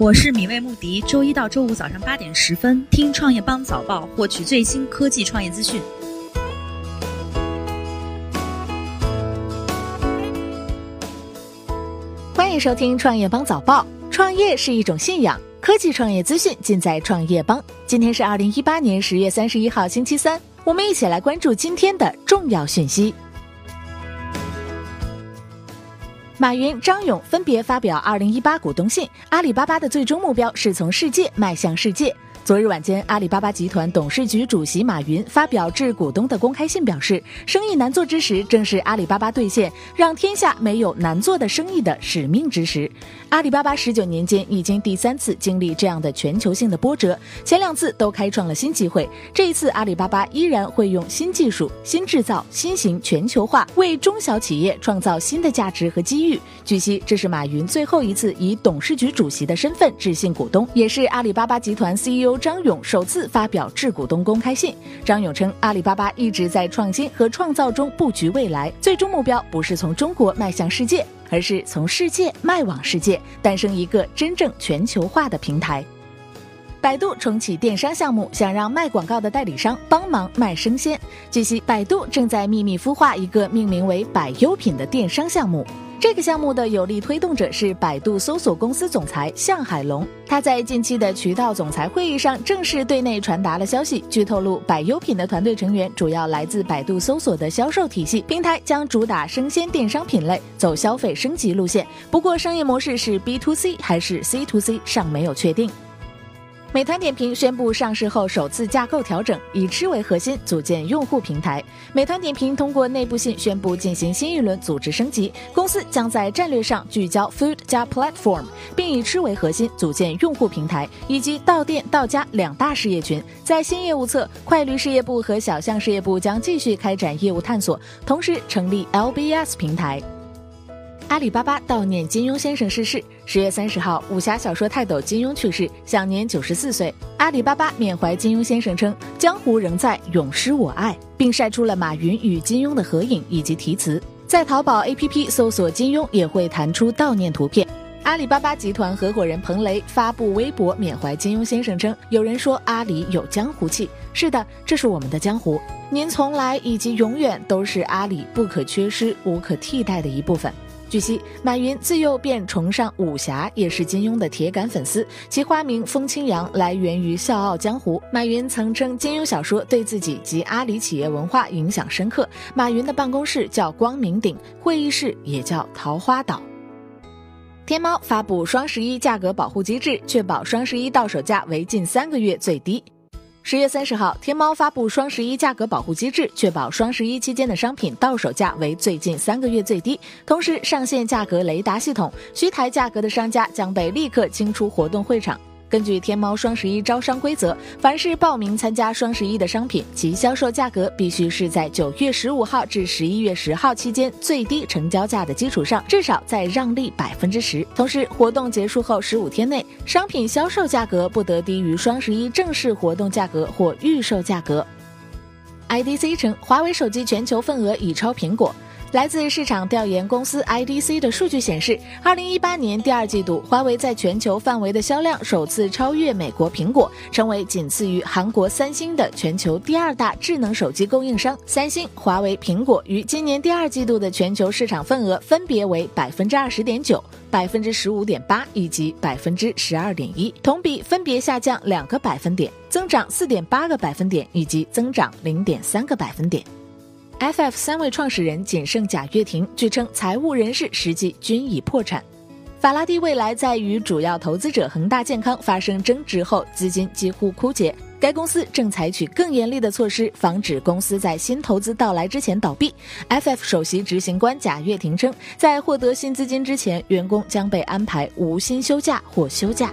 我是米未穆迪，周一到周五早上八点十分听创业邦早报，获取最新科技创业资讯。欢迎收听创业邦早报。创业是一种信仰，科技创业资讯尽在创业邦。今天是二零一八年十月三十一号，星期三，我们一起来关注今天的重要讯息。马云、张勇分别发表二零一八股东信。阿里巴巴的最终目标是从世界迈向世界。昨日晚间，阿里巴巴集团董事局主席马云发表致股东的公开信，表示：“生意难做之时，正是阿里巴巴兑现让天下没有难做的生意的使命之时。”阿里巴巴十九年间已经第三次经历这样的全球性的波折，前两次都开创了新机会。这一次，阿里巴巴依然会用新技术、新制造、新型全球化为中小企业创造新的价值和机遇。据悉，这是马云最后一次以董事局主席的身份致信股东，也是阿里巴巴集团 CEO。张勇首次发表致股东公开信。张勇称，阿里巴巴一直在创新和创造中布局未来，最终目标不是从中国迈向世界，而是从世界迈往世界，诞生一个真正全球化的平台。百度重启电商项目，想让卖广告的代理商帮忙卖生鲜。据悉，百度正在秘密孵化一个命名为“百优品”的电商项目。这个项目的有力推动者是百度搜索公司总裁向海龙，他在近期的渠道总裁会议上正式对内传达了消息。据透露，百优品的团队成员主要来自百度搜索的销售体系，平台将主打生鲜电商品类，走消费升级路线。不过，商业模式是 B to C 还是 C to C 尚没有确定。美团点评宣布上市后首次架构调整，以吃为核心组建用户平台。美团点评通过内部信宣布进行新一轮组织升级，公司将在战略上聚焦 Food 加 Platform，并以吃为核心组建用户平台以及到店到家两大事业群。在新业务侧，快驴事业部和小象事业部将继续开展业务探索，同时成立 LBS 平台。阿里巴巴悼念金庸先生逝世。十月三十号，武侠小说泰斗金庸去世，享年九十四岁。阿里巴巴缅怀金庸先生称：“江湖仍在，永失我爱。”并晒出了马云与金庸的合影以及题词。在淘宝 APP 搜索金庸，也会弹出悼念图片。阿里巴巴集团合伙人彭雷发布微博缅怀金庸先生称：“有人说阿里有江湖气，是的，这是我们的江湖。您从来以及永远都是阿里不可缺失、无可替代的一部分。”据悉，马云自幼便崇尚武侠，也是金庸的铁杆粉丝。其花名风清扬来源于《笑傲江湖》。马云曾称金庸小说对自己及阿里企业文化影响深刻。马云的办公室叫光明顶，会议室也叫桃花岛。天猫发布双十一价格保护机制，确保双十一到手价为近三个月最低。十月三十号，天猫发布双十一价格保护机制，确保双十一期间的商品到手价为最近三个月最低。同时上线价格雷达系统，虚抬价格的商家将被立刻清出活动会场。根据天猫双十一招商规则，凡是报名参加双十一的商品，其销售价格必须是在九月十五号至十一月十号期间最低成交价的基础上，至少再让利百分之十。同时，活动结束后十五天内，商品销售价格不得低于双十一正式活动价格或预售价格。IDC 称，华为手机全球份额已超苹果。来自市场调研公司 IDC 的数据显示，二零一八年第二季度，华为在全球范围的销量首次超越美国苹果，成为仅次于韩国三星的全球第二大智能手机供应商。三星、华为、苹果于今年第二季度的全球市场份额分别为百分之二十点九、百分之十五点八以及百分之十二点一，同比分别下降两个百分点，增长四点八个百分点以及增长零点三个百分点。FF 三位创始人仅剩贾跃亭，据称财务人士实际均已破产。法拉第未来在与主要投资者恒大健康发生争执后，资金几乎枯竭。该公司正采取更严厉的措施，防止公司在新投资到来之前倒闭。FF 首席执行官贾跃亭称，在获得新资金之前，员工将被安排无薪休假或休假。